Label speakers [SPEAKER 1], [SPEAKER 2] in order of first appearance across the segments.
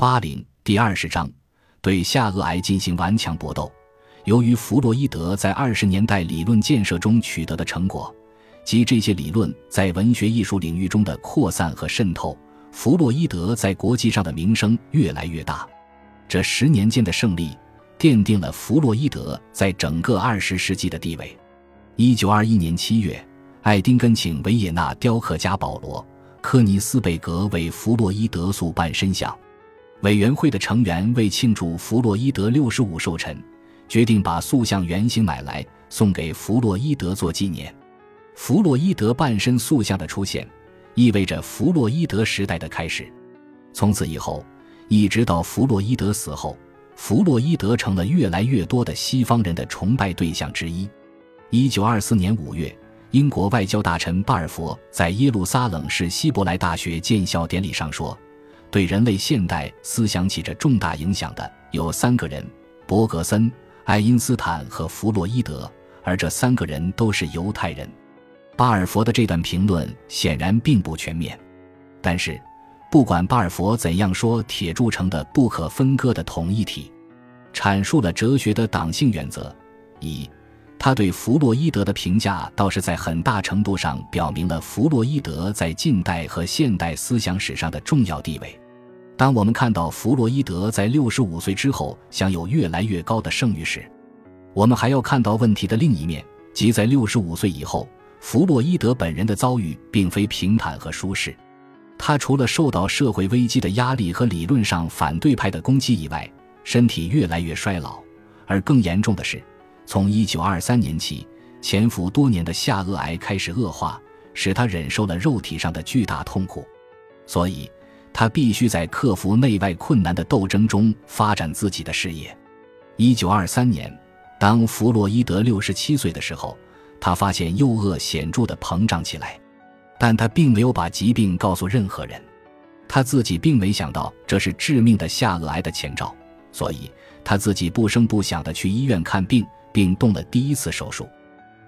[SPEAKER 1] 巴林第二十章，对下颚癌进行顽强搏斗。由于弗洛伊德在二十年代理论建设中取得的成果，及这些理论在文学艺术领域中的扩散和渗透，弗洛伊德在国际上的名声越来越大。这十年间的胜利，奠定了弗洛伊德在整个二十世纪的地位。一九二一年七月，爱丁根请维也纳雕刻家保罗·科尼斯贝格为弗洛伊德塑半身像。委员会的成员为庆祝弗洛伊德六十五寿辰，决定把塑像原型买来送给弗洛伊德做纪念。弗洛伊德半身塑像的出现，意味着弗洛伊德时代的开始。从此以后，一直到弗洛伊德死后，弗洛伊德成了越来越多的西方人的崇拜对象之一。一九二四年五月，英国外交大臣巴尔佛在耶路撒冷市希伯来大学建校典礼上说。对人类现代思想起着重大影响的有三个人：伯格森、爱因斯坦和弗洛伊德，而这三个人都是犹太人。巴尔佛的这段评论显然并不全面，但是，不管巴尔佛怎样说，铁铸成的不可分割的统一体，阐述了哲学的党性原则。一。他对弗洛伊德的评价，倒是在很大程度上表明了弗洛伊德在近代和现代思想史上的重要地位。当我们看到弗洛伊德在六十五岁之后享有越来越高的声誉时，我们还要看到问题的另一面，即在六十五岁以后，弗洛伊德本人的遭遇并非平坦和舒适。他除了受到社会危机的压力和理论上反对派的攻击以外，身体越来越衰老，而更严重的是。从一九二三年起，潜伏多年的下颚癌开始恶化，使他忍受了肉体上的巨大痛苦，所以他必须在克服内外困难的斗争中发展自己的事业。一九二三年，当弗洛伊德六十七岁的时候，他发现右颚显著的膨胀起来，但他并没有把疾病告诉任何人，他自己并没想到这是致命的下颚癌的前兆，所以他自己不声不响地去医院看病。并动了第一次手术。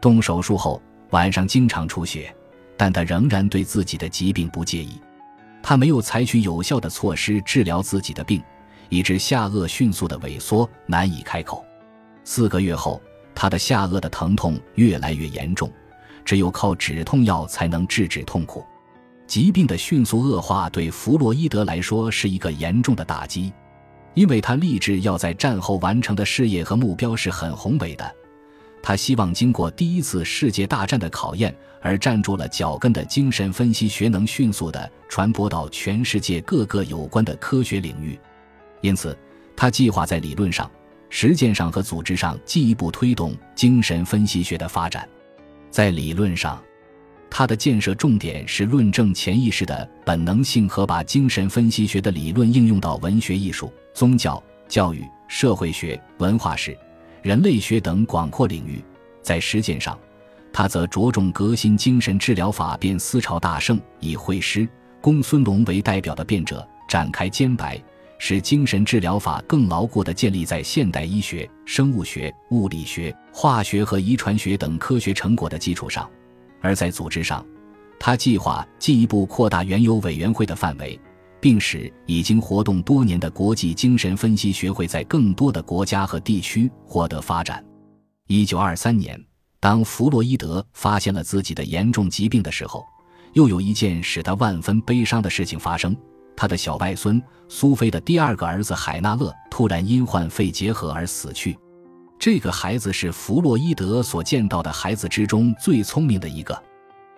[SPEAKER 1] 动手术后，晚上经常出血，但他仍然对自己的疾病不介意。他没有采取有效的措施治疗自己的病，以致下颚迅速的萎缩，难以开口。四个月后，他的下颚的疼痛越来越严重，只有靠止痛药才能制止痛苦。疾病的迅速恶化对弗洛伊德来说是一个严重的打击。因为他立志要在战后完成的事业和目标是很宏伟的，他希望经过第一次世界大战的考验而站住了脚跟的精神分析学能迅速地传播到全世界各个有关的科学领域，因此他计划在理论上、实践上和组织上进一步推动精神分析学的发展。在理论上，他的建设重点是论证潜意识的本能性和把精神分析学的理论应用到文学艺术。宗教、教育、社会学、文化史、人类学等广阔领域，在实践上，他则着重革新精神治疗法，变思潮大盛，以会师公孙龙为代表的变者展开兼白，使精神治疗法更牢固地建立在现代医学、生物学、物理学、化学和遗传学等科学成果的基础上；而在组织上，他计划进一步扩大原有委员会的范围。并使已经活动多年的国际精神分析学会在更多的国家和地区获得发展。一九二三年，当弗洛伊德发现了自己的严重疾病的时候，又有一件使他万分悲伤的事情发生：他的小外孙苏菲的第二个儿子海纳勒突然因患肺结核而死去。这个孩子是弗洛伊德所见到的孩子之中最聪明的一个。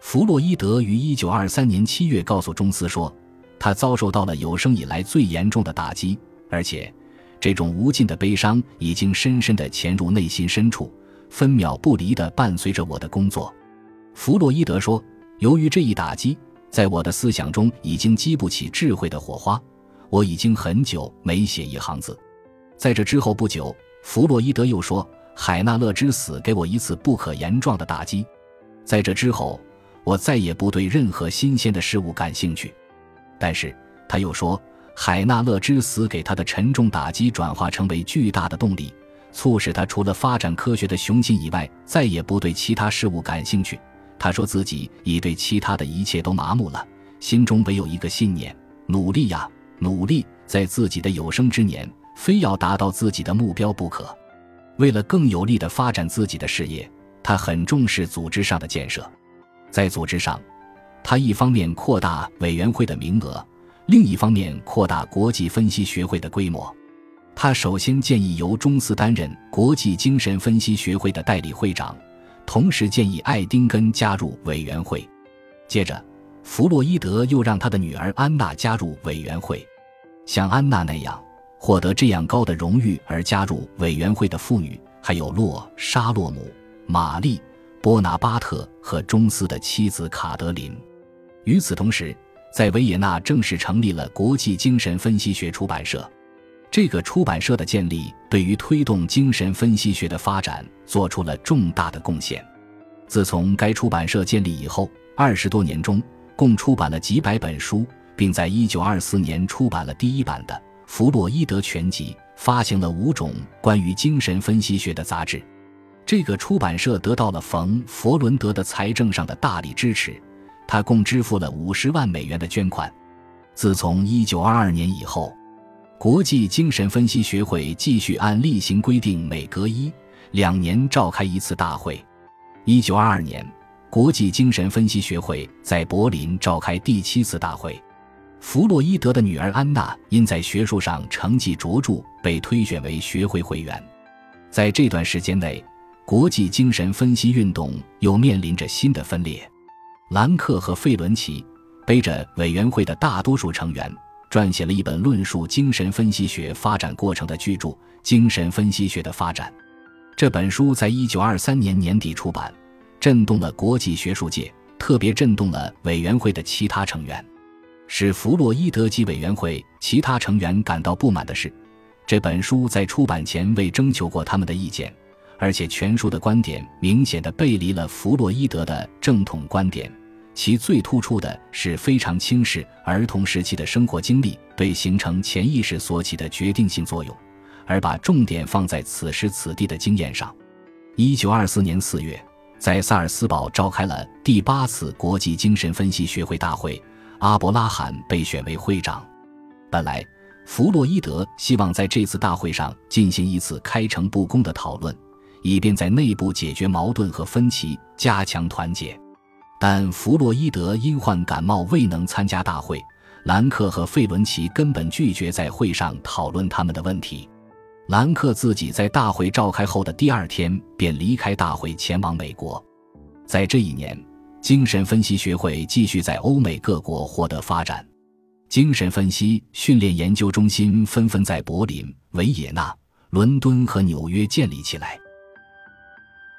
[SPEAKER 1] 弗洛伊德于一九二三年七月告诉中斯说。他遭受到了有生以来最严重的打击，而且，这种无尽的悲伤已经深深地潜入内心深处，分秒不离地伴随着我的工作。弗洛伊德说：“由于这一打击，在我的思想中已经激不起智慧的火花，我已经很久没写一行字。”在这之后不久，弗洛伊德又说：“海纳勒之死给我一次不可言状的打击，在这之后，我再也不对任何新鲜的事物感兴趣。”但是他又说，海纳勒之死给他的沉重打击转化成为巨大的动力，促使他除了发展科学的雄心以外，再也不对其他事物感兴趣。他说自己已对其他的一切都麻木了，心中唯有一个信念：努力呀，努力，在自己的有生之年，非要达到自己的目标不可。为了更有力地发展自己的事业，他很重视组织上的建设。在组织上，他一方面扩大委员会的名额，另一方面扩大国际分析学会的规模。他首先建议由中斯担任国际精神分析学会的代理会长，同时建议艾丁根加入委员会。接着，弗洛伊德又让他的女儿安娜加入委员会。像安娜那样获得这样高的荣誉而加入委员会的妇女，还有洛沙洛姆、玛丽、波拿巴特和中斯的妻子卡德琳。与此同时，在维也纳正式成立了国际精神分析学出版社。这个出版社的建立，对于推动精神分析学的发展做出了重大的贡献。自从该出版社建立以后，二十多年中共出版了几百本书，并在一九二四年出版了第一版的《弗洛伊德全集》，发行了五种关于精神分析学的杂志。这个出版社得到了冯·佛伦德的财政上的大力支持，他共支付了五十万美元的捐款。自从一九二二年以后。国际精神分析学会继续按例行规定，每隔一两年召开一次大会。一九二二年，国际精神分析学会在柏林召开第七次大会。弗洛伊德的女儿安娜因在学术上成绩卓著，被推选为学会会员。在这段时间内，国际精神分析运动又面临着新的分裂。兰克和费伦奇背着委员会的大多数成员。撰写了一本论述精神分析学发展过程的巨著《精神分析学的发展》。这本书在一九二三年年底出版，震动了国际学术界，特别震动了委员会的其他成员。使弗洛伊德及委员会其他成员感到不满的是，这本书在出版前未征求过他们的意见，而且全书的观点明显的背离了弗洛伊德的正统观点。其最突出的是非常轻视儿童时期的生活经历对形成潜意识所起的决定性作用，而把重点放在此时此地的经验上。一九二四年四月，在萨尔斯堡召开了第八次国际精神分析学会大会，阿伯拉罕被选为会长。本来，弗洛伊德希望在这次大会上进行一次开诚布公的讨论，以便在内部解决矛盾和分歧，加强团结。但弗洛伊德因患感冒未能参加大会，兰克和费伦奇根本拒绝在会上讨论他们的问题。兰克自己在大会召开后的第二天便离开大会，前往美国。在这一年，精神分析学会继续在欧美各国获得发展，精神分析训练研究中心纷纷在柏林、维也纳、伦敦和纽约建立起来。